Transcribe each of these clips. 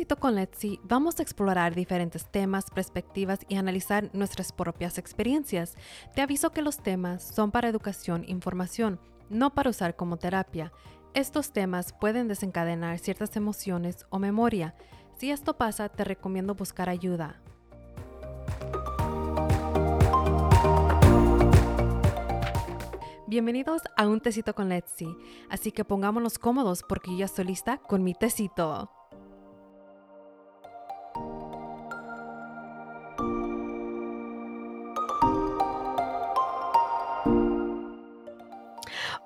tecito con Letzi vamos a explorar diferentes temas, perspectivas y analizar nuestras propias experiencias. Te aviso que los temas son para educación e información, no para usar como terapia. Estos temas pueden desencadenar ciertas emociones o memoria. Si esto pasa, te recomiendo buscar ayuda. Bienvenidos a un tecito con Letzi, así que pongámonos cómodos porque yo ya estoy lista con mi tecito.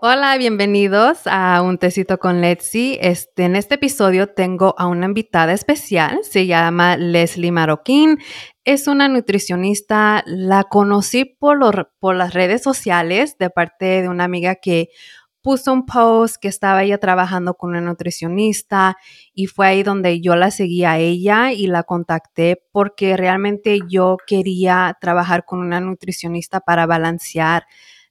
Hola, bienvenidos a Un Tecito con Letzi. Este, en este episodio tengo a una invitada especial, se llama Leslie Maroquín. Es una nutricionista, la conocí por, por las redes sociales de parte de una amiga que puso un post que estaba ella trabajando con una nutricionista y fue ahí donde yo la seguí a ella y la contacté porque realmente yo quería trabajar con una nutricionista para balancear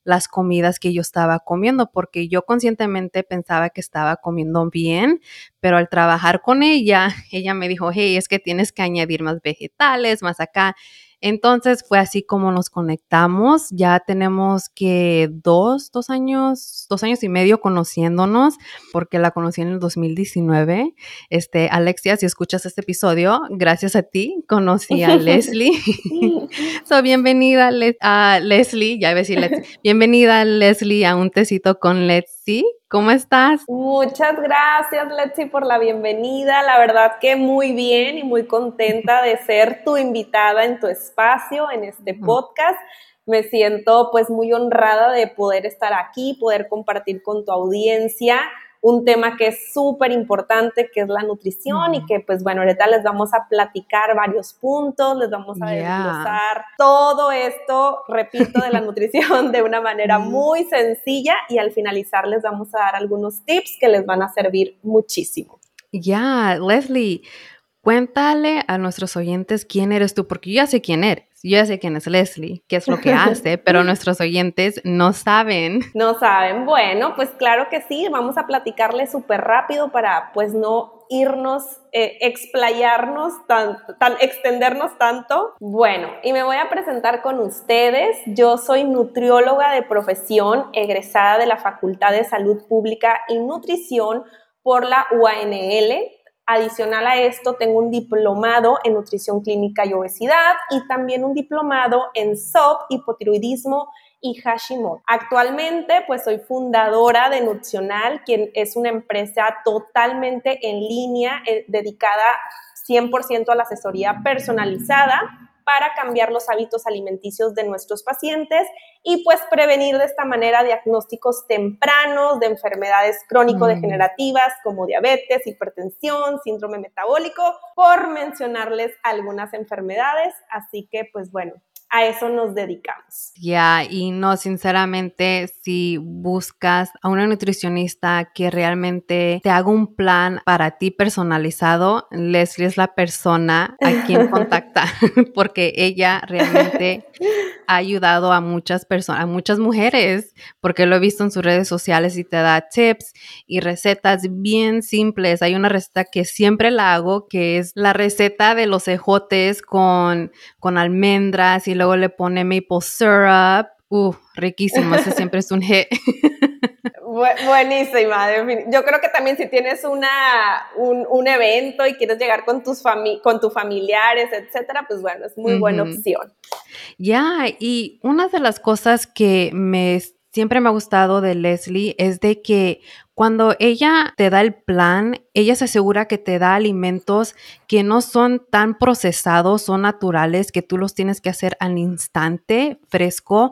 las comidas que yo estaba comiendo, porque yo conscientemente pensaba que estaba comiendo bien, pero al trabajar con ella, ella me dijo, hey, es que tienes que añadir más vegetales, más acá. Entonces fue así como nos conectamos. Ya tenemos que dos, dos años, dos años y medio conociéndonos, porque la conocí en el 2019. Este, Alexia, si escuchas este episodio, gracias a ti conocí a Leslie. so, bienvenida a Leslie, ya iba a decir Leslie. Bienvenida Leslie a un tecito con Leslie. ¿Cómo estás? Muchas gracias, Letzi, por la bienvenida. La verdad que muy bien y muy contenta de ser tu invitada en tu espacio, en este podcast. Me siento pues muy honrada de poder estar aquí, poder compartir con tu audiencia un tema que es súper importante, que es la nutrición y que pues bueno, ahorita les vamos a platicar varios puntos, les vamos a desglosar todo esto, repito, de la nutrición de una manera muy sencilla y al finalizar les vamos a dar algunos tips que les van a servir muchísimo. Ya, Leslie, cuéntale a nuestros oyentes quién eres tú, porque yo ya sé quién eres yo ya sé quién es Leslie, qué es lo que hace, pero nuestros oyentes no saben. No saben. Bueno, pues claro que sí, vamos a platicarle súper rápido para pues no irnos, eh, explayarnos, tan, tan, extendernos tanto. Bueno, y me voy a presentar con ustedes. Yo soy nutrióloga de profesión, egresada de la Facultad de Salud Pública y Nutrición por la UANL Adicional a esto, tengo un diplomado en nutrición clínica y obesidad y también un diplomado en SOP, hipotiroidismo y Hashimoto. Actualmente, pues soy fundadora de Nutricional, quien es una empresa totalmente en línea, eh, dedicada 100% a la asesoría personalizada para cambiar los hábitos alimenticios de nuestros pacientes y pues prevenir de esta manera diagnósticos tempranos de enfermedades crónico-degenerativas mm. como diabetes, hipertensión, síndrome metabólico, por mencionarles algunas enfermedades. Así que pues bueno, a eso nos dedicamos. Ya, y no, sinceramente, si buscas a una nutricionista que realmente te haga un plan para ti personalizado, Leslie es la persona a quien contactar, porque ella realmente ha ayudado a muchas personas, a muchas mujeres, porque lo he visto en sus redes sociales y te da tips y recetas bien simples. Hay una receta que siempre la hago, que es la receta de los ejotes con, con almendras y luego le pone maple syrup. Uh, riquísimo, ese siempre es un hit. Buenísima. Yo creo que también si tienes una, un, evento y quieres llegar con tus, con tus familiares, etcétera, pues bueno, es muy buena opción. Ya, y una de las cosas que me siempre me ha gustado de Leslie es de que cuando ella te da el plan, ella se asegura que te da alimentos que no son tan procesados, son naturales, que tú los tienes que hacer al instante, fresco.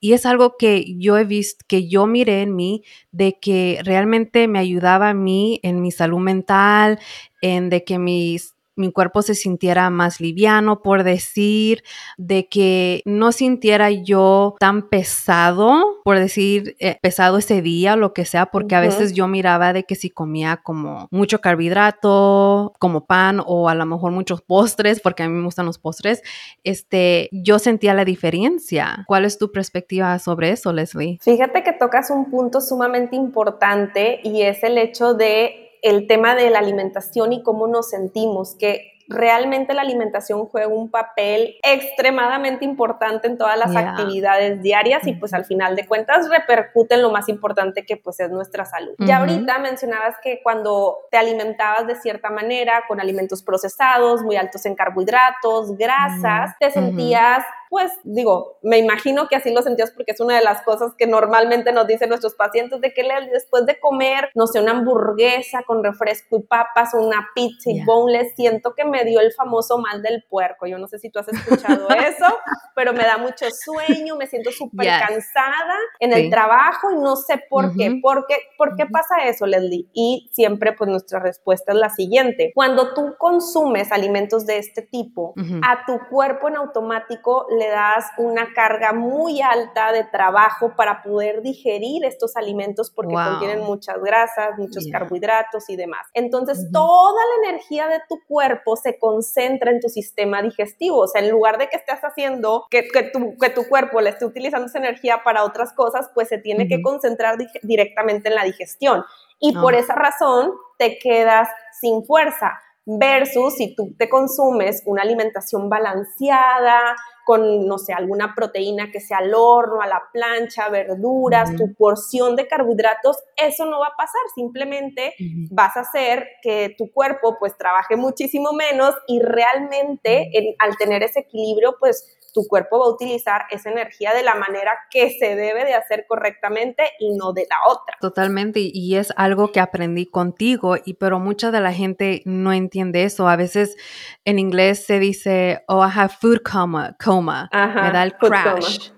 Y es algo que yo he visto, que yo miré en mí, de que realmente me ayudaba a mí en mi salud mental, en de que mis mi cuerpo se sintiera más liviano, por decir, de que no sintiera yo tan pesado, por decir, eh, pesado ese día, lo que sea, porque a veces yo miraba de que si comía como mucho carbohidrato, como pan o a lo mejor muchos postres, porque a mí me gustan los postres, este, yo sentía la diferencia. ¿Cuál es tu perspectiva sobre eso, Leslie? Fíjate que tocas un punto sumamente importante y es el hecho de el tema de la alimentación y cómo nos sentimos, que realmente la alimentación juega un papel extremadamente importante en todas las actividades diarias y pues al final de cuentas repercute en lo más importante que pues es nuestra salud. Ya ahorita mencionabas que cuando te alimentabas de cierta manera con alimentos procesados, muy altos en carbohidratos, grasas, te sentías pues digo, me imagino que así lo sentías porque es una de las cosas que normalmente nos dicen nuestros pacientes de que después de comer, no sé, una hamburguesa con refresco y papas o una pizza y boneless, siento que me dio el famoso mal del puerco. Yo no sé si tú has escuchado eso, pero me da mucho sueño, me siento súper cansada en el trabajo y no sé por qué. ¿Por qué, ¿Por qué pasa eso, Leslie? Y siempre pues nuestra respuesta es la siguiente. Cuando tú consumes alimentos de este tipo, a tu cuerpo en automático le das una carga muy alta de trabajo para poder digerir estos alimentos porque contienen muchas grasas, muchos carbohidratos y demás. Entonces, toda la energía de tu cuerpo se concentra en tu sistema digestivo. O sea, en lugar de que estés haciendo que, que, tu, que tu cuerpo le esté utilizando esa energía para otras cosas, pues se tiene que concentrar directamente en la digestión. Y por ah. esa razón te quedas sin fuerza versus si tú te consumes una alimentación balanceada, con, no sé, alguna proteína que sea al horno, a la plancha, verduras, tu porción de carbohidratos, eso no va a pasar, simplemente vas a hacer que tu cuerpo pues trabaje muchísimo menos y realmente al tener ese equilibrio pues tu cuerpo va a utilizar esa energía de la manera que se debe de hacer correctamente y no de la otra. Totalmente, y es algo que aprendí contigo, y pero mucha de la gente no entiende eso. A veces en inglés se dice, oh, I have food coma, coma, me da el crash.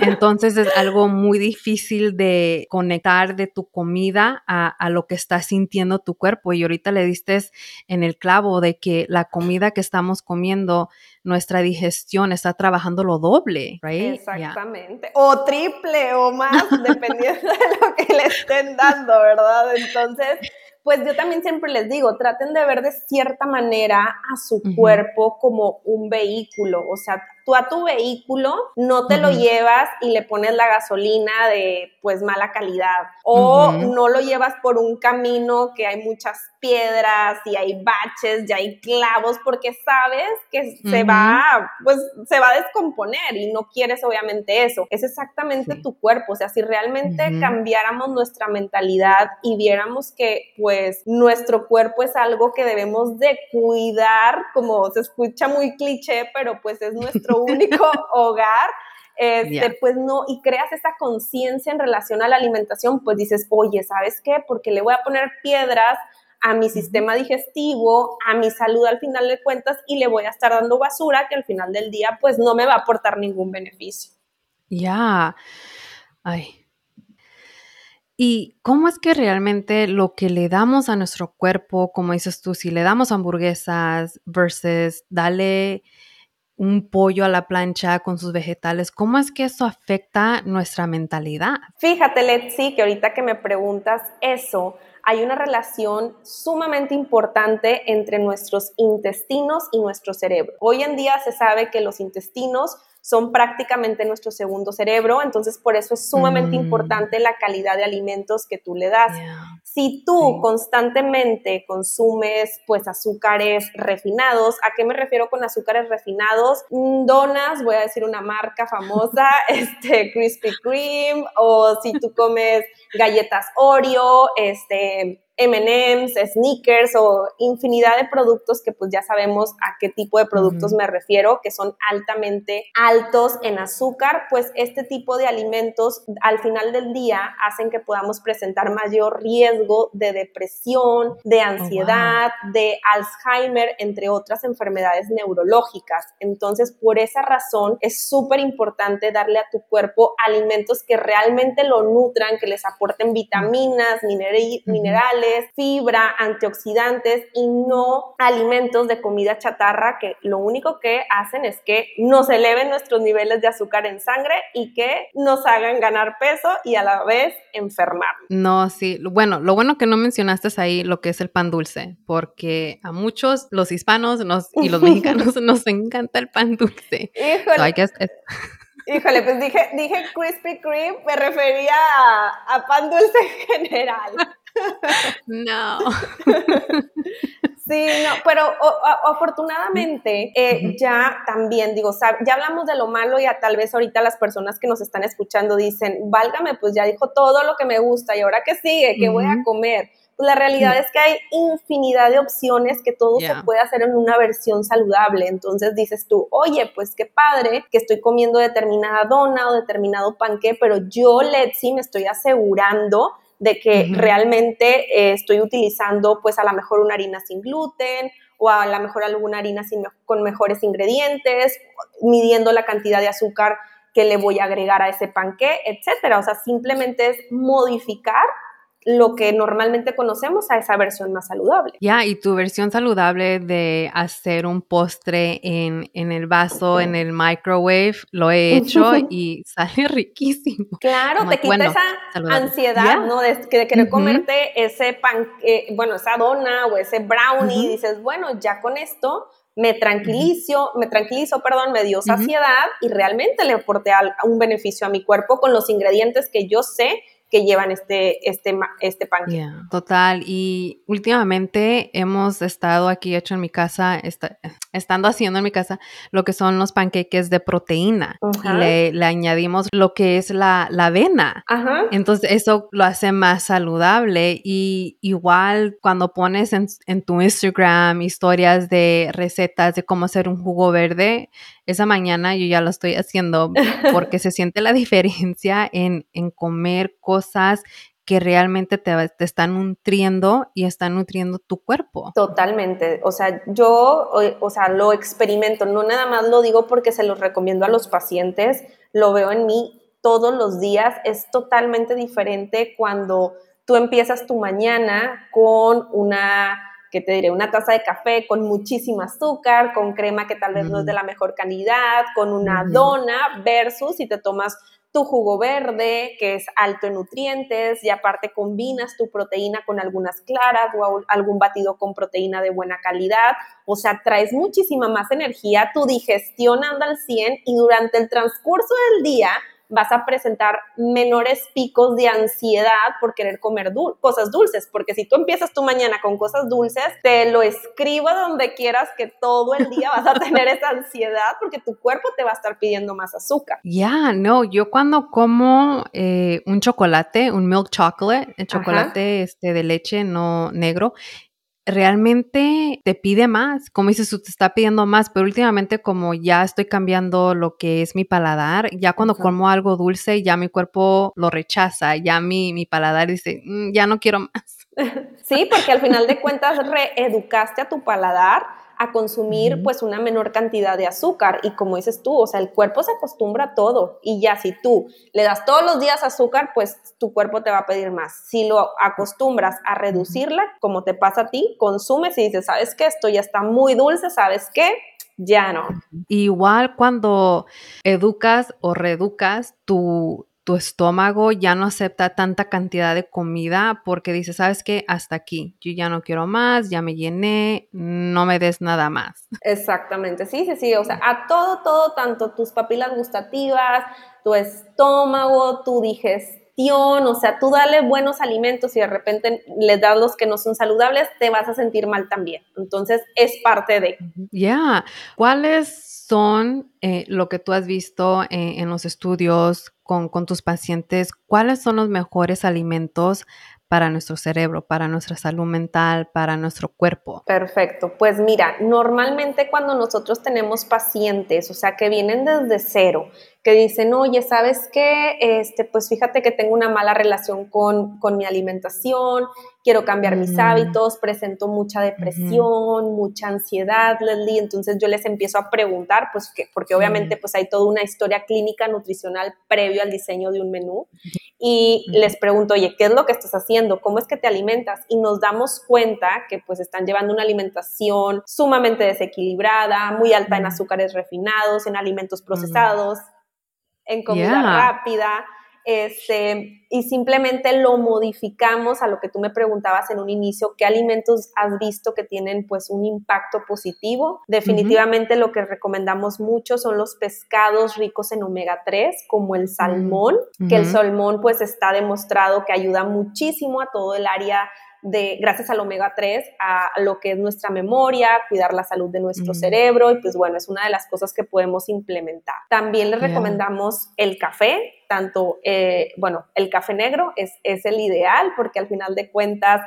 Entonces es algo muy difícil de conectar de tu comida a, lo que está sintiendo tu cuerpo. Y ahorita le diste en el clavo de que la comida que estamos comiendo, nuestra digestión está trabajando lo doble, right? Exactamente. O triple o más, dependiendo de lo que le estén dando, ¿verdad? Entonces, pues yo también siempre les digo, traten de ver de cierta manera a su cuerpo como un vehículo, o sea, tú a tu vehículo no te lo llevas y le pones la gasolina de pues mala calidad o no lo llevas por un camino que hay muchas piedras y hay baches y hay clavos porque sabes que se va pues se va a descomponer y no quieres obviamente eso. Es exactamente tu cuerpo, o sea, si realmente cambiáramos nuestra mentalidad y viéramos que pues nuestro cuerpo es algo que debemos de cuidar, como se escucha muy cliché, pero pues es nuestro único hogar, este, pues no, y creas esa conciencia en relación a la alimentación, pues dices, oye, ¿sabes qué? Porque le voy a poner piedras a mi sistema digestivo, a mi salud al final de cuentas y le voy a estar dando basura que al final del día pues no me va a aportar ningún beneficio. Ya, ay. ¿Y cómo es que realmente lo que le damos a nuestro cuerpo, como dices tú, si le damos hamburguesas versus dale un pollo a la plancha con sus vegetales, ¿cómo es que eso afecta nuestra mentalidad? Fíjate, Letzi, que ahorita que me preguntas eso, hay una relación sumamente importante entre nuestros intestinos y nuestro cerebro. Hoy en día se sabe que los intestinos son prácticamente nuestro segundo cerebro, entonces por eso es sumamente mm. importante la calidad de alimentos que tú le das. Si tú constantemente consumes pues azúcares refinados, ¿a qué me refiero con azúcares refinados? Mm, donas, voy a decir una marca famosa, este Krispy Kreme, o si tú comes galletas Oreo, este MMs, sneakers o infinidad de productos que pues ya sabemos a qué tipo de productos me refiero, que son altamente altos en azúcar, pues este tipo de alimentos al final del día hacen que podamos presentar mayor riesgo de depresión, de oh, ansiedad, de Alzheimer, entre otras enfermedades neurológicas. Entonces, por esa razón es súper importante darle a tu cuerpo alimentos que realmente lo nutran, que les aporten vitaminas, minerales, fibra, antioxidantes y no alimentos de comida chatarra que lo único que hacen es que nos eleven nuestros niveles de azúcar en sangre y que nos hagan ganar peso y a la vez enfermar. No, sí. Bueno, lo bueno que no mencionaste es ahí lo que es el pan dulce, porque a muchos, los hispanos y los mexicanos, nos encanta el pan dulce. Híjole. Híjole, pues dije, dije Krispy Kreme, me refería a, a pan dulce en general. no. Sí, no, pero afortunadamente eh, ya también, digo, ya hablamos de lo malo y a, tal vez ahorita las personas que nos están escuchando dicen, válgame, pues ya dijo todo lo que me gusta y ahora qué sigue, qué voy a comer. Pues la realidad es que hay infinidad de opciones que todo se puede hacer en una versión saludable. Entonces dices tú, oye, pues qué padre que estoy comiendo determinada dona o determinado panque, pero yo, Letzi, me estoy asegurando de que realmente eh, estoy utilizando pues a lo mejor una harina sin gluten o a lo mejor alguna harina sin, con mejores ingredientes, midiendo la cantidad de azúcar que le voy a agregar a ese panqué, etcétera. O sea, simplemente es modificar lo que normalmente conocemos a esa versión más saludable. Ya, y tu versión saludable de hacer un postre en, el vaso, en el microwave, lo he hecho y sale riquísimo. Claro, te quita esa ansiedad, ¿no? De, querer comerte ese pan, eh, bueno, esa dona o ese brownie, y dices, bueno, ya con esto me tranquilizo, me tranquilizo, perdón, me dio saciedad y realmente le aporté un beneficio a mi cuerpo con los ingredientes que yo sé que llevan este, este, este pan. total. Y últimamente hemos estado aquí hecho en mi casa, estando haciendo en mi casa lo que son los panqueques de proteína. Y le, añadimos lo que es la, la avena. Entonces eso lo hace más saludable. Y igual cuando pones en, en tu Instagram historias de recetas de cómo hacer un jugo verde, esa mañana yo ya lo estoy haciendo porque se siente la diferencia en, comer cosas que realmente te, te, están nutriendo y están nutriendo tu cuerpo. Totalmente. O sea, yo, o, sea, lo experimento, no nada más lo digo porque se los recomiendo a los pacientes, lo veo en mí todos los días. Es totalmente diferente cuando tú empiezas tu mañana con una que te diré, una taza de café con muchísimo azúcar, con crema que tal vez no es de la mejor calidad, con una dona versus si te tomas tu jugo verde, que es alto en nutrientes, y aparte combinas tu proteína con algunas claras o algún batido con proteína de buena calidad. O sea, traes muchísima más energía, tu digestión anda al 100 y durante el transcurso del día vas a presentar menores picos de ansiedad por querer comer cosas dulces, porque si tú empiezas tu mañana con cosas dulces, te lo escribo donde quieras que todo el día vas a tener esa ansiedad porque tu cuerpo te va a estar pidiendo más azúcar. Ya, no, yo cuando como eh, un chocolate, un milk chocolate, el chocolate este, de leche no negro, realmente te pide más, como dices, te está pidiendo más, pero últimamente como ya estoy cambiando lo que es mi paladar, ya cuando como algo dulce, ya mi cuerpo lo rechaza, ya mi, mi paladar dice, mm, ya no quiero más. Sí, porque al final de cuentas reeducaste a tu paladar a consumir pues una menor cantidad de azúcar y como dices tú, o sea, el cuerpo se acostumbra a todo y ya si tú le das todos los días azúcar, pues tu cuerpo te va a pedir más. Si lo acostumbras a reducirla, como te pasa a ti, consumes y dices, ¿sabes qué? Esto ya está muy dulce, ¿sabes qué? Ya no. Igual cuando educas o reeducas tu, tu estómago ya no acepta tanta cantidad de comida porque dice, ¿sabes qué? Hasta aquí, yo ya no quiero más, ya me llené, no me des nada más. Exactamente, sí, sí, sí, o sea, a todo, todo, tanto tus papilas gustativas, tu estómago, tu digestión, o sea, tú dale buenos alimentos y de repente le das los que no son saludables, te vas a sentir mal también. Entonces, es parte de. Ya, ¿cuáles son eh, lo que tú has visto eh, en los estudios con, con tus pacientes? ¿Cuáles son los mejores alimentos para nuestro cerebro, para nuestra salud mental, para nuestro cuerpo? Perfecto. Pues mira, normalmente cuando nosotros tenemos pacientes, o sea, que vienen desde cero, que dicen, oye, ¿sabes qué? Este, pues fíjate que tengo una mala relación con, con mi alimentación, quiero cambiar mis hábitos, presento mucha depresión, mucha ansiedad, Leslie, entonces yo les empiezo a preguntar, pues, que, porque obviamente pues hay toda una historia clínica nutricional previo al diseño de un menú, y les pregunto, oye, ¿qué es lo que estás haciendo? ¿Cómo es que te alimentas? Y nos damos cuenta que pues están llevando una alimentación sumamente desequilibrada, muy alta en azúcares refinados, en alimentos procesados, en comida rápida. Este, y simplemente lo modificamos a lo que tú me preguntabas en un inicio, qué alimentos has visto que tienen pues un impacto positivo. Definitivamente lo que recomendamos mucho son los pescados ricos en omega 3, como el salmón, que el salmón pues está demostrado que ayuda muchísimo a todo el área de, gracias al omega 3, a lo que es nuestra memoria, cuidar la salud de nuestro cerebro y pues bueno, es una de las cosas que podemos implementar. También les recomendamos el café, tanto, eh, bueno, el café negro es, es el ideal porque al final de cuentas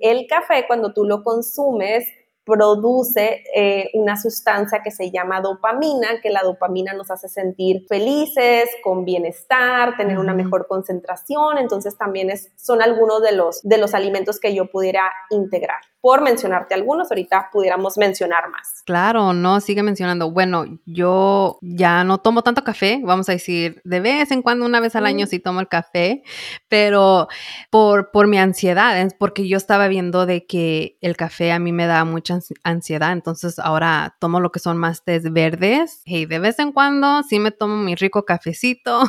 el café cuando tú lo consumes produce eh, una sustancia que se llama dopamina, que la dopamina nos hace sentir felices, con bienestar, tener una mejor concentración, entonces también es, son algunos de los, de los alimentos que yo pudiera integrar por mencionarte algunos, ahorita pudiéramos mencionar más. Claro, no, sigue mencionando. Bueno, yo ya no tomo tanto café, vamos a decir, de vez en cuando, una vez al año sí tomo el café, pero por, por mi ansiedad, es porque yo estaba viendo de que el café a mí me da mucha ansiedad, entonces ahora tomo lo que son más tés verdes y de vez en cuando sí me tomo mi rico cafecito.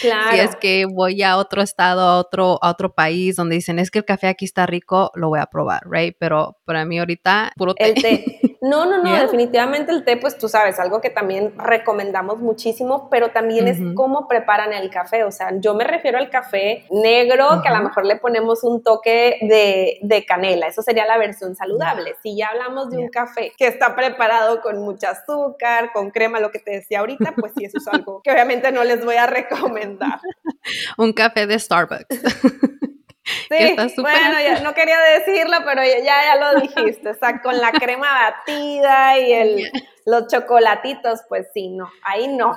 Claro. si es que voy a otro estado, a otro, a otro país donde dicen, es que el café aquí está rico, lo voy a probar, right? pero para mí ahorita puro té. El té. No, no, no, definitivamente el té, pues tú sabes, algo que también recomendamos muchísimo, pero también es cómo preparan el café. O sea, yo me refiero al café negro, que a lo mejor le ponemos un toque de, de canela. Eso sería la versión saludable. Si ya hablamos de un café que está preparado con mucho azúcar, con crema, lo que te decía ahorita, pues sí, eso es algo que obviamente no les voy a recomendar. un café de Starbucks. Sí, bueno, ya, no quería decirlo, pero ya, ya lo dijiste, o sea, con la crema batida y el, los chocolatitos, pues sí, no, ahí no.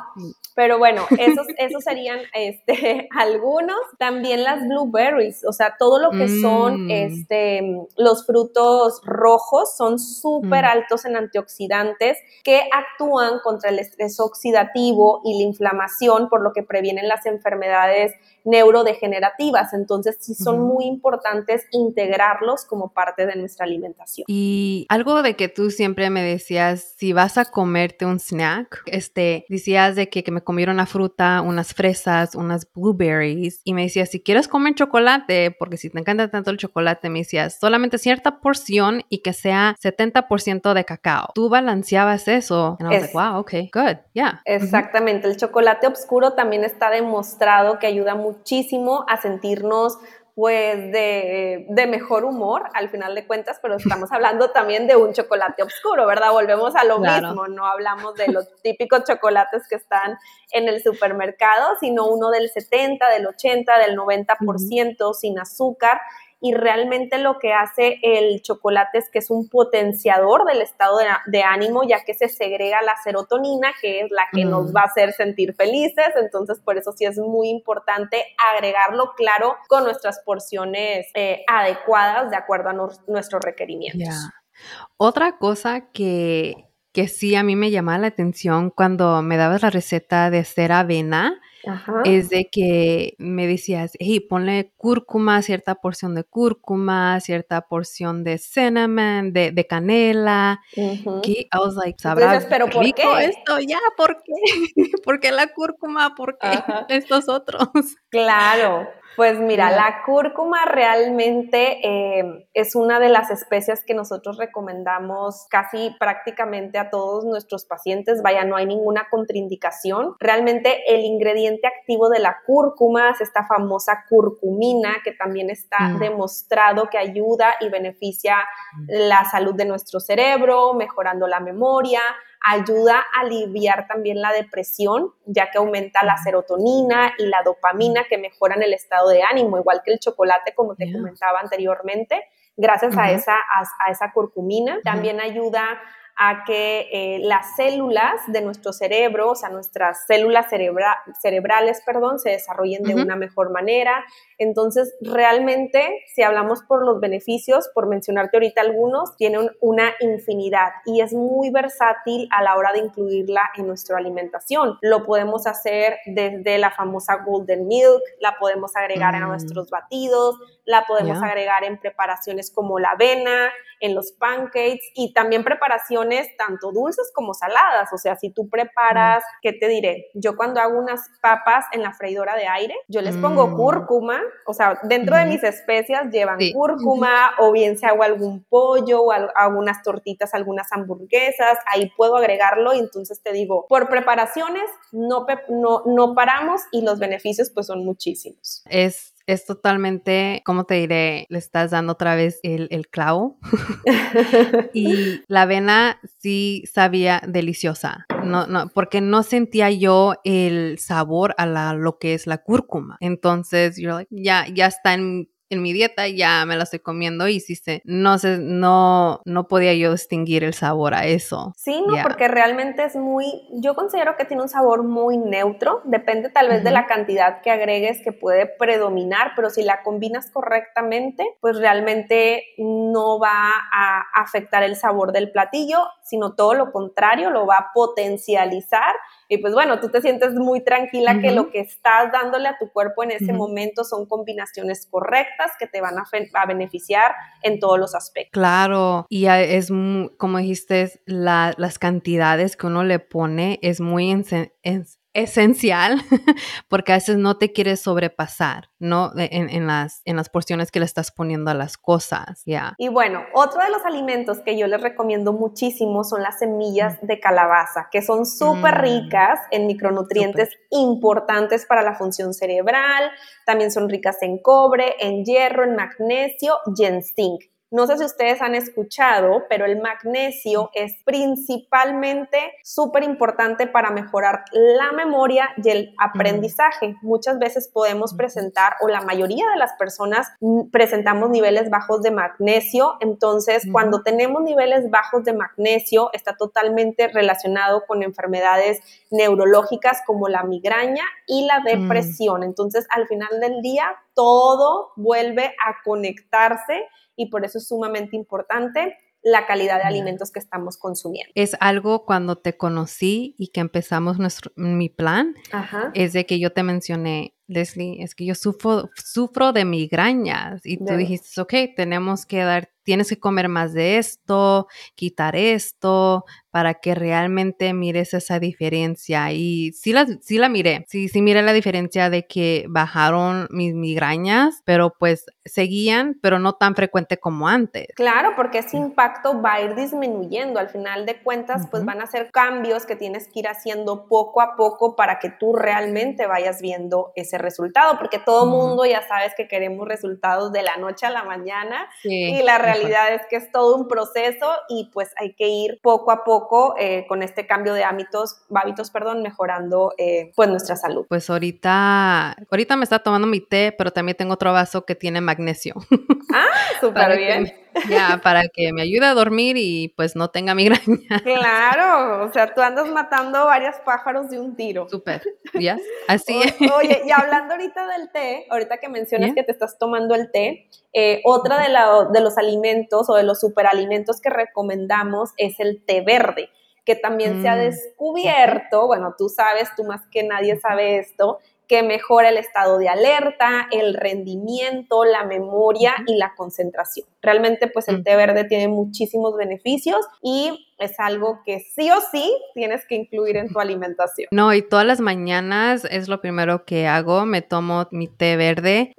Pero bueno, esos, esos serían este, algunos. También las blueberries, o sea, todo lo que son mm. este, los frutos rojos son súper mm. altos en antioxidantes que actúan contra el estrés oxidativo y la inflamación, por lo que previenen las enfermedades neurodegenerativas. Entonces, sí son muy importantes integrarlos como parte de nuestra alimentación. Y algo de que tú siempre me decías, si vas a comerte un snack, este, decías de que, que me comiera una fruta, unas fresas, unas blueberries, y me decías, si quieres comer chocolate, porque si te encanta tanto el chocolate, me decías, solamente cierta porción y que sea 70% de cacao. Tú balanceabas eso. Y was like, wow, okay, good, yeah. Exactamente. El chocolate oscuro también está demostrado que ayuda muchísimo a sentirnos pues de, de, mejor humor al final de cuentas, pero estamos hablando también de un chocolate oscuro, ¿verdad? Volvemos a lo mismo, no hablamos de los típicos chocolates que están en el supermercado, sino uno del 70, del 80, del 90% sin azúcar y realmente lo que hace el chocolate es que es un potenciador del estado de, ánimo, ya que se segrega la serotonina, que es la que nos mm. va a hacer sentir felices, entonces por eso sí es muy importante agregarlo claro con nuestras porciones eh, adecuadas de acuerdo a nuestros requerimientos. Otra cosa que, que sí a mí me llamaba la atención cuando me dabas la receta de hacer avena, es de que me decías, hey, ponle cúrcuma, cierta porción de cúrcuma, cierta porción de cinnamon, de, de canela. I was like, ¿sabrá pero ¿por qué? esto? Ya, ¿por qué? ¿Por qué la cúrcuma? ¿Por qué estos otros? Claro, pues mira, la cúrcuma realmente eh, es una de las especias que nosotros recomendamos casi prácticamente a todos nuestros pacientes. Vaya, no hay ninguna contraindicación. Realmente el ingrediente activo de la cúrcuma es esta famosa curcumina que también está mm. demostrado que ayuda y beneficia mm. la salud de nuestro cerebro, mejorando la memoria, ayuda a aliviar también la depresión, ya que aumenta la serotonina y la dopamina que mejoran el estado de ánimo, igual que el chocolate, como te comentaba anteriormente, gracias a, esa, a, esa curcumina. También ayuda a que eh, las células de nuestro cerebro, o sea, nuestras células cerebrales, perdón, se desarrollen de una mejor manera. Entonces, realmente, si hablamos por los beneficios, por mencionarte ahorita algunos, tiene una infinidad y es muy versátil a la hora de incluirla en nuestra alimentación. Lo podemos hacer desde la famosa golden milk, la podemos agregar a mm. nuestros batidos, la podemos agregar en preparaciones como la avena, en los pancakes y también preparaciones tanto dulces como saladas. O sea, si tú preparas, mm. ¿qué te diré? Yo cuando hago unas papas en la freidora de aire, yo les pongo mm. cúrcuma, o sea, dentro de mis especias llevan cúrcuma o bien si hago algún pollo o algunas tortitas, algunas hamburguesas, ahí puedo agregarlo y entonces te digo, por preparaciones no, no, no paramos y los beneficios pues son muchísimos. Es es totalmente, ¿cómo te diré? Le estás dando otra vez el, el clavo. y la avena sí sabía deliciosa. No, no, porque no sentía yo el sabor a la, lo que es la cúrcuma. Entonces, yo ya, ya está en en mi dieta ya me la estoy comiendo y sí se, no sé, no, no podía yo distinguir el sabor a eso. Sí, no, porque realmente es muy, yo considero que tiene un sabor muy neutro, depende tal vez de la cantidad que agregues que puede predominar, pero si la combinas correctamente, pues realmente no va a afectar el sabor del platillo, sino todo lo contrario, lo va a potencializar y pues bueno, tú te sientes muy tranquila que lo que estás dándole a tu cuerpo en ese momento son combinaciones correctas que te van a, beneficiar en todos los aspectos. Claro, y es como dijiste, las cantidades que uno le pone es muy esencial porque a veces no te quieres sobrepasar, ¿no? En, las, en las porciones que le estás poniendo a las cosas, ya. Y bueno, otro de los alimentos que yo les recomiendo muchísimo son las semillas de calabaza, que son súper mm. ricas en micronutrientes importantes para la función cerebral, también son ricas en cobre, en hierro, en magnesio y en zinc. No sé si ustedes han escuchado, pero el magnesio es principalmente súper importante para mejorar la memoria y el aprendizaje. Muchas veces podemos presentar, o la mayoría de las personas presentamos niveles bajos de magnesio. Entonces, cuando tenemos niveles bajos de magnesio, está totalmente relacionado con enfermedades neurológicas como la migraña y la mm. depresión. Entonces, al final del día, todo vuelve a conectarse y por eso es sumamente importante la calidad de alimentos que estamos consumiendo. Es algo cuando te conocí y que empezamos nuestro, mi plan, es de que yo te mencioné, Leslie, es que yo sufro, sufro de migrañas y tú dijiste, ok, tenemos que dar tienes que comer más de esto, quitar esto, para que realmente mires esa diferencia. Y sí la, sí la miré, sí, sí miré la diferencia de que bajaron mis migrañas, pero pues seguían, pero no tan frecuente como antes. Claro, porque ese impacto va a ir disminuyendo. Al final de cuentas, pues van a ser cambios que tienes que ir haciendo poco a poco para que tú realmente vayas viendo ese resultado, porque todo mundo ya sabes que queremos resultados de la noche a la mañana y la realidad es que es todo un proceso y pues hay que ir poco a poco eh, con este cambio de hábitos, hábitos, perdón, mejorando eh, pues nuestra salud. Pues ahorita, ahorita me está tomando mi té, pero también tengo otro vaso que tiene magnesio. Ah, súper bien. Ya, para que me ayude a dormir y pues no tenga migraña. Claro, o sea, tú andas matando varios pájaros de un tiro. Súper, ¿ya? Así es. Oye, y hablando ahorita del té, ahorita que mencionas que te estás tomando el té, eh, otra de, la, de los alimentos o de los superalimentos que recomendamos es el té verde que también se ha mm. descubierto, bueno, tú sabes, tú más que nadie sabe esto, que mejora el estado de alerta, el rendimiento, la memoria y la concentración. Realmente pues el té verde tiene muchísimos beneficios y es algo que sí o sí tienes que incluir en tu alimentación. No, y todas las mañanas es lo primero que hago, me tomo mi té verde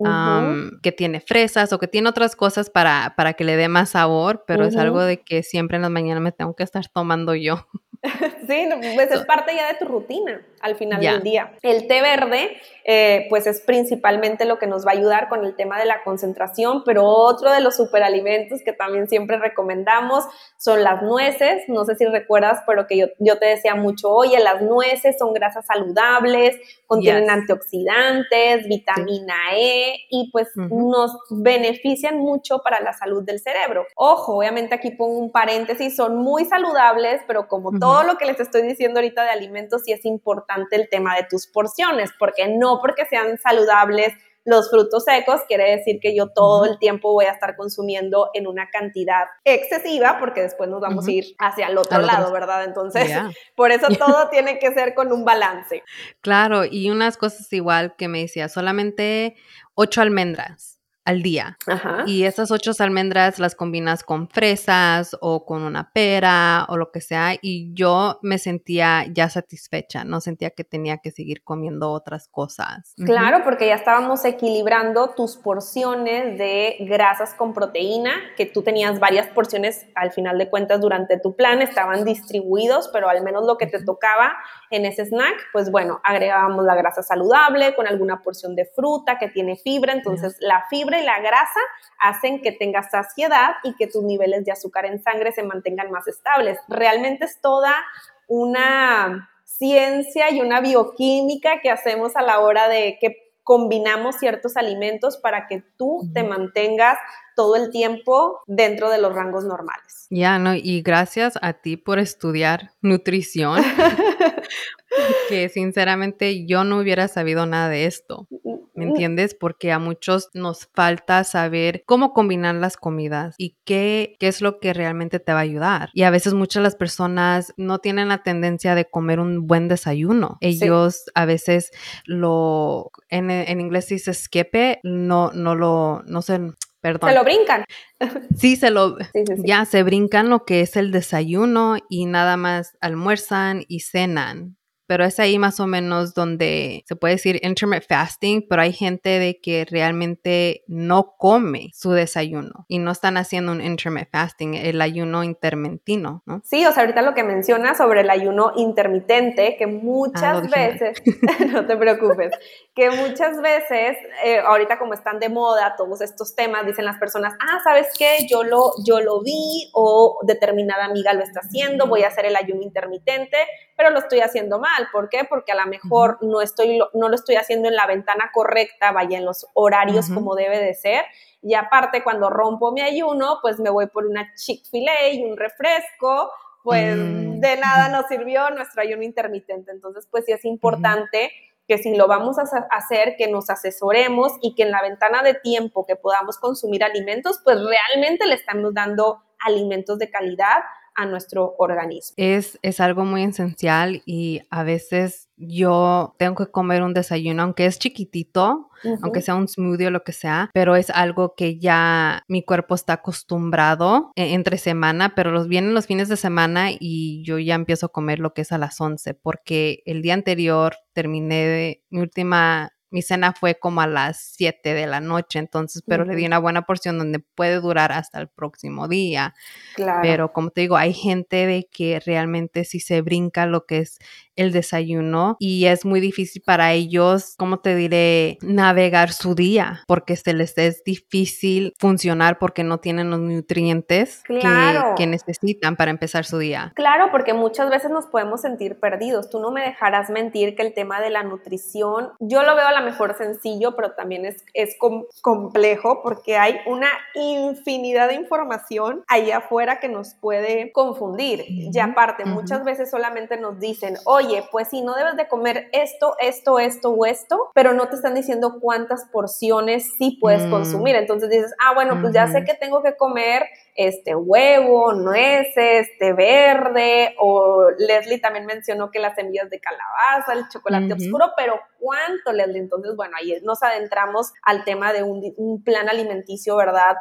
que tiene fresas o que tiene otras cosas para, para que le dé más sabor, pero es algo de que siempre en las mañanas me tengo que estar tomando yo. sí, pues es parte ya de tu rutina al final del día. El té verde, eh, pues es principalmente lo que nos va a ayudar con el tema de la concentración, pero otro de los superalimentos que también siempre recomendamos son las nueces. No sé si recuerdas, pero que yo, yo te decía mucho, oye, las nueces son grasas saludables, contienen antioxidantes, vitamina E y pues nos benefician mucho para la salud del cerebro. Ojo, obviamente aquí pongo un paréntesis, son muy saludables, pero como todo lo que les estoy diciendo ahorita de alimentos, sí es importante el tema de tus porciones, porque no porque sean saludables los frutos secos, quiere decir que yo todo el tiempo voy a estar consumiendo en una cantidad excesiva, porque después nos vamos a ir hacia el otro lado, ¿verdad? Entonces, por eso todo tiene que ser con un balance. Claro, y unas cosas igual que me decía, solamente ocho almendras al día. Y esas ocho almendras las combinas con fresas o con una pera o lo que sea. Y yo me sentía ya satisfecha, no sentía que tenía que seguir comiendo otras cosas. Claro, porque ya estábamos equilibrando tus porciones de grasas con proteína, que tú tenías varias porciones al final de cuentas durante tu plan, estaban distribuidos, pero al menos lo que te tocaba en ese snack, pues bueno, agregábamos la grasa saludable con alguna porción de fruta que tiene fibra, entonces la fibra y la grasa hacen que tengas saciedad y que tus niveles de azúcar en sangre se mantengan más estables. Realmente es toda una ciencia y una bioquímica que hacemos a la hora de que combinamos ciertos alimentos para que tú te mantengas todo el tiempo dentro de los rangos normales. Ya, no, y gracias a ti por estudiar nutrición, que sinceramente yo no hubiera sabido nada de esto. ¿Me entiendes? Porque a muchos nos falta saber cómo combinar las comidas y qué, qué es lo que realmente te va a ayudar. Y a veces muchas las personas no tienen la tendencia de comer un buen desayuno. Ellos a veces lo, en, en inglés dice escape, no, no lo, no sé, Perdón. Se lo brincan. Sí, se lo, ya se brincan lo que es el desayuno y nada más almuerzan y cenan pero es ahí más o menos donde se puede decir intermittent fasting, pero hay gente de que realmente no come su desayuno y no están haciendo un intermittent fasting, el ayuno intermitino, ¿no? Sí, o sea, ahorita lo que mencionas sobre el ayuno intermitente, que muchas ah, veces, no te preocupes, que muchas veces, eh, ahorita como están de moda todos estos temas, dicen las personas, ah, ¿sabes qué? Yo lo, yo lo vi o determinada amiga lo está haciendo, voy a hacer el ayuno intermitente, pero lo estoy haciendo mal ¿Por qué? Porque a lo mejor no, estoy, no lo estoy haciendo en la ventana correcta, vaya en los horarios como debe de ser. Y aparte, cuando rompo mi ayuno, pues me voy por una Chick-fil-A y un refresco, pues mm. de nada nos sirvió nuestro ayuno intermitente. Entonces, pues sí es importante que si lo vamos a hacer, que nos asesoremos y que en la ventana de tiempo que podamos consumir alimentos, pues realmente le estamos dando alimentos de calidad a nuestro organismo. Es, es algo muy esencial y a veces yo tengo que comer un desayuno, aunque es chiquitito, aunque sea un smoothie o lo que sea, pero es algo que ya mi cuerpo está acostumbrado e, entre semana, pero los vienen los fines de semana y yo ya empiezo a comer lo que es a las 11, porque el día anterior terminé de, mi última mi cena fue como a las 7 de la noche, entonces, pero le di una buena porción donde puede durar hasta el próximo día. Claro. Pero como te digo, hay gente de que realmente si se brinca lo que es el desayuno y es muy difícil para ellos, como te diré, navegar su día porque se les es difícil funcionar porque no tienen los nutrientes que, necesitan para empezar su día. Claro, porque muchas veces nos podemos sentir perdidos. Tú no me dejarás mentir que el tema de la nutrición, yo lo veo a lo mejor sencillo, pero también es, es complejo porque hay una infinidad de información ahí afuera que nos puede confundir. Y aparte, muchas veces solamente nos dicen, oye, pues sí, no debes de comer esto, esto, esto o esto, pero no te están diciendo cuántas porciones sí puedes mm. consumir. Entonces dices, ah, bueno, pues ya sé que tengo que comer este huevo, nueces, té verde, o Leslie también mencionó que las semillas de calabaza, el chocolate oscuro, pero ¿cuánto, Leslie? Entonces, bueno, ahí nos adentramos al tema de un, un plan alimenticio, ¿verdad?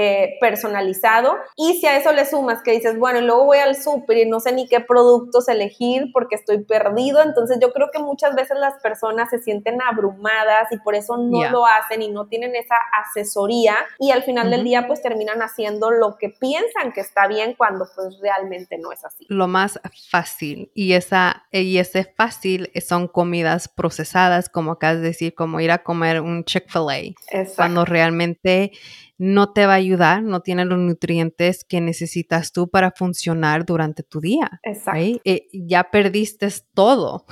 Eh, personalizado. Y si a eso le sumas que dices, bueno, luego voy al súper y no sé ni qué productos elegir porque estoy perdido, entonces yo creo que muchas veces las personas se sienten abrumadas y por eso no lo hacen y no tienen esa asesoría y al final del día pues terminan haciendo lo que piensan que está bien cuando pues realmente no es así. Lo más fácil. Y, esa, y ese fácil son comidas procesadas, como acabas de decir, como ir a comer un Chick-fil-A, cuando realmente no te va a ayudar, no tiene los nutrientes que necesitas tú para funcionar durante tu día. Exacto. Eh, ya perdiste todo.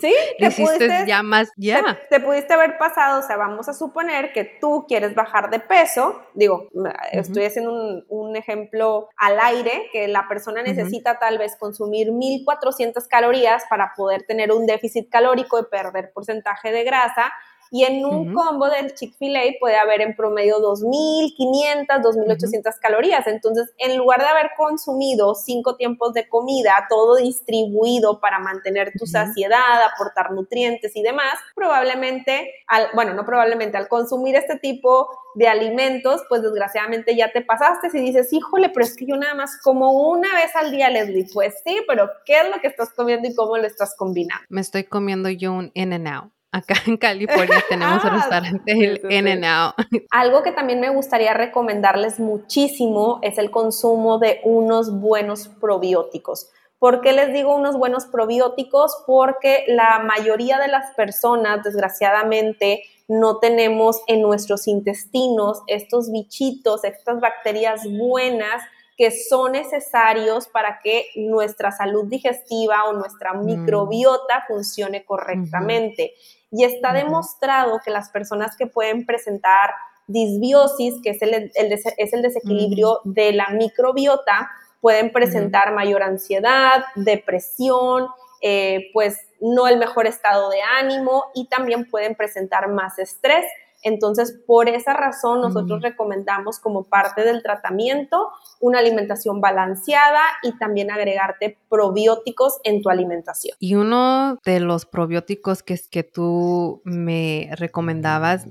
Sí, te pudiste, ya más, ya. Te, pudiste haber pasado, o sea, vamos a suponer que tú quieres bajar de peso, digo, estoy haciendo un, ejemplo al aire, que la persona necesita tal vez consumir 1400 calorías para poder tener un déficit calórico y perder porcentaje de grasa y en un combo del Chick-fil-A puede haber en promedio 2.500, 2.800 calorías. Entonces, en lugar de haber consumido cinco tiempos de comida, todo distribuido para mantener tu saciedad, aportar nutrientes y demás, probablemente, al, bueno, no probablemente, al consumir este tipo de alimentos, pues desgraciadamente ya te pasaste y dices, híjole, pero es que yo nada más como una vez al día, Leslie. Pues sí, pero ¿qué es lo que estás comiendo y cómo lo estás combinando? Me estoy comiendo yo un In-N-Out acá en California tenemos un ah, restaurante el In Out. Algo que también me gustaría recomendarles muchísimo es el consumo de unos buenos probióticos. ¿Por qué les digo unos buenos probióticos? Porque la mayoría de las personas, desgraciadamente, no tenemos en nuestros intestinos estos bichitos, estas bacterias buenas que son necesarios para que nuestra salud digestiva o nuestra mm. microbiota funcione correctamente. Y está demostrado que las personas que pueden presentar disbiosis, que es el, es el desequilibrio de la microbiota, pueden presentar mayor ansiedad, depresión, eh, pues no el mejor estado de ánimo y también pueden presentar más estrés. Entonces, por esa razón, nosotros recomendamos como parte del tratamiento una alimentación balanceada y también agregarte probióticos en tu alimentación. Y uno de los probióticos que, que tú me recomendabas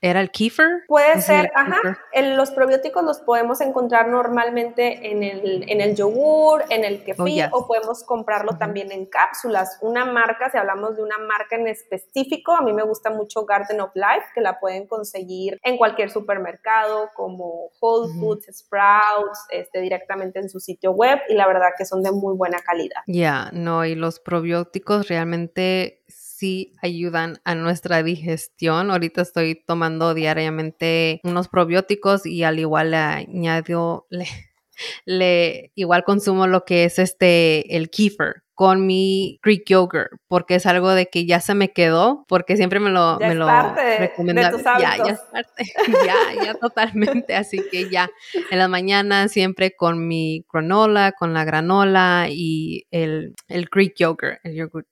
era el kefir. Puede ser, ajá. los probióticos los podemos encontrar normalmente en el, en el yogur, en el kefir, oh, o podemos comprarlo también en cápsulas. Una marca, si hablamos de una marca en específico, a mí me gusta mucho Garden of Life, que la pueden conseguir en cualquier supermercado como Whole Foods, Sprouts, este, directamente en su sitio web y la verdad que son de muy buena calidad. Ya, no, y los probióticos realmente sí ayudan a nuestra digestión. Ahorita estoy tomando diariamente unos probióticos y al igual le añado, le, le igual consumo lo que es este, el kefir con mi Greek yogurt, porque es algo de que ya se me quedó, porque siempre me lo, ya me lo Ya, ya es parte, ya, ya totalmente, así que ya en las mañanas siempre con mi granola, con la granola y el, el Greek yogurt, el yogurt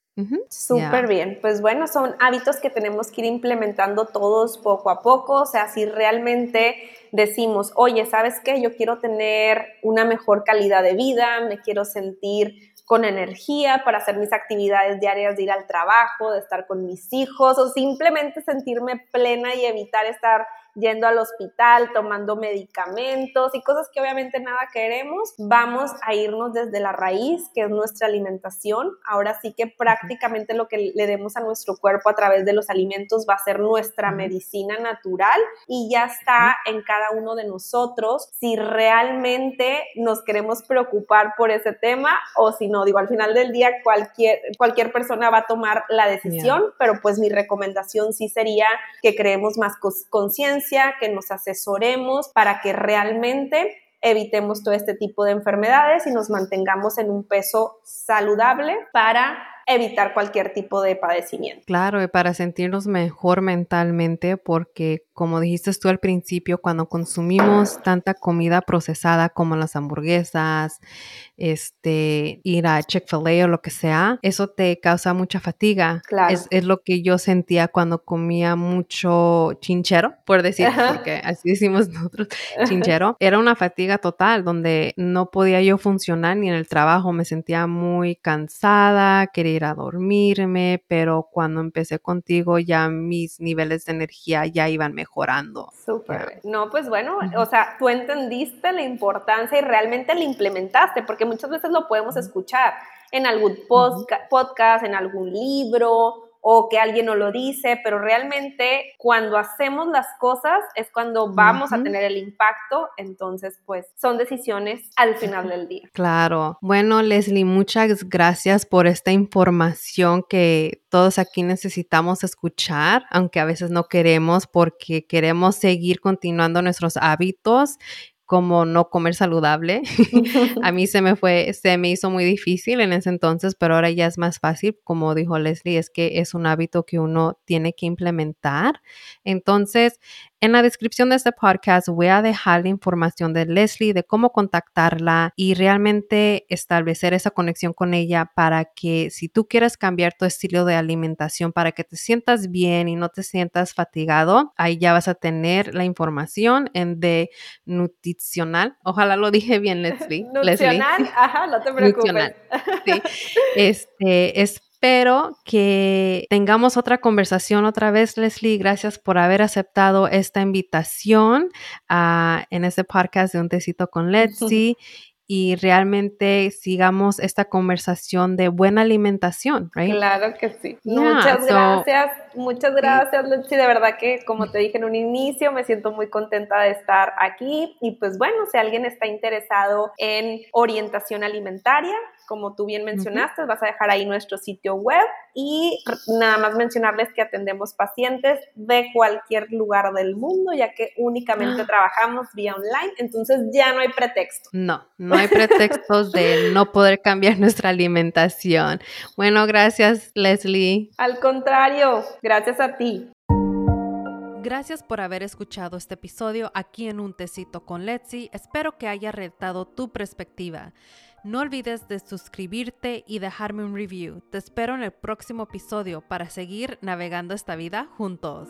Súper bien. Pues bueno, son hábitos que tenemos que ir implementando todos poco a poco. O sea, si realmente decimos, oye, ¿sabes qué? Yo quiero tener una mejor calidad de vida, me quiero sentir con energía para hacer mis actividades diarias de ir al trabajo, de estar con mis hijos o simplemente sentirme plena y evitar estar yendo al hospital, tomando medicamentos y cosas que obviamente nada queremos, vamos a irnos desde la raíz, que es nuestra alimentación. Ahora sí que prácticamente lo que le demos a nuestro cuerpo a través de los alimentos va a ser nuestra medicina natural y ya está en cada uno de nosotros si realmente nos queremos preocupar por ese tema o si no, digo, al final del día cualquier, cualquier persona va a tomar la decisión, pero pues mi recomendación sí sería que creemos más conciencia que nos asesoremos para que realmente evitemos todo este tipo de enfermedades y nos mantengamos en un peso saludable para evitar cualquier tipo de padecimiento. Claro, y para sentirnos mejor mentalmente, porque como dijiste tú al principio, cuando consumimos tanta comida procesada como las hamburguesas, este, ir a Chick-fil-A o lo que sea, eso te causa mucha fatiga. Claro. Es, lo que yo sentía cuando comía mucho chinchero, por decir, porque así decimos nosotros, chinchero. Era una fatiga total donde no podía yo funcionar ni en el trabajo, me sentía muy cansada, quería ir a dormirme, pero cuando empecé contigo ya mis niveles de energía ya iban mejorando. Súper. No, pues bueno, o sea, tú entendiste la importancia y realmente la implementaste, porque muchas veces lo podemos escuchar en algún podcast, en algún libro o que alguien nos lo dice, pero realmente cuando hacemos las cosas es cuando vamos a tener el impacto, entonces pues son decisiones al final del día. Claro. Bueno, Leslie, muchas gracias por esta información que todos aquí necesitamos escuchar, aunque a veces no queremos porque queremos seguir continuando nuestros hábitos como no comer saludable. a mí se me fue, se me hizo muy difícil en ese entonces, pero ahora ya es más fácil, como dijo Leslie, es que es un hábito que uno tiene que implementar. Entonces, En la descripción de este podcast voy a dejar la información de Leslie, de cómo contactarla y realmente establecer esa conexión con ella para que si tú quieres cambiar tu estilo de alimentación para que te sientas bien y no te sientas fatigado, ahí ya vas a tener la información en de nutricional. Ojalá lo dije bien, Leslie. Nutricional, ajá, no te preocupes. Sí. Este, espero que tengamos otra conversación otra vez, Leslie. Gracias por haber aceptado esta invitación uh, en este podcast de Un Tecito con Leslie y realmente sigamos esta conversación de buena alimentación, right? Claro que sí. muchas gracias, muchas gracias, Lexi. De verdad que, como te dije en un inicio, me siento muy contenta de estar aquí. Y pues bueno, si alguien está interesado en orientación alimentaria, como tú bien mencionaste, vas a dejar ahí nuestro sitio web y nada más mencionarles que atendemos pacientes de cualquier lugar del mundo, ya que únicamente trabajamos vía online, entonces ya no hay pretexto. No, no hay pretextos de no poder cambiar nuestra alimentación. Bueno, gracias Leslie. Al contrario, gracias a ti. Gracias por haber escuchado este episodio aquí en Un Tecito con Letzi. Espero que haya retado tu perspectiva. No olvides de suscribirte y dejarme un review. Te espero en el próximo episodio para seguir navegando esta vida juntos.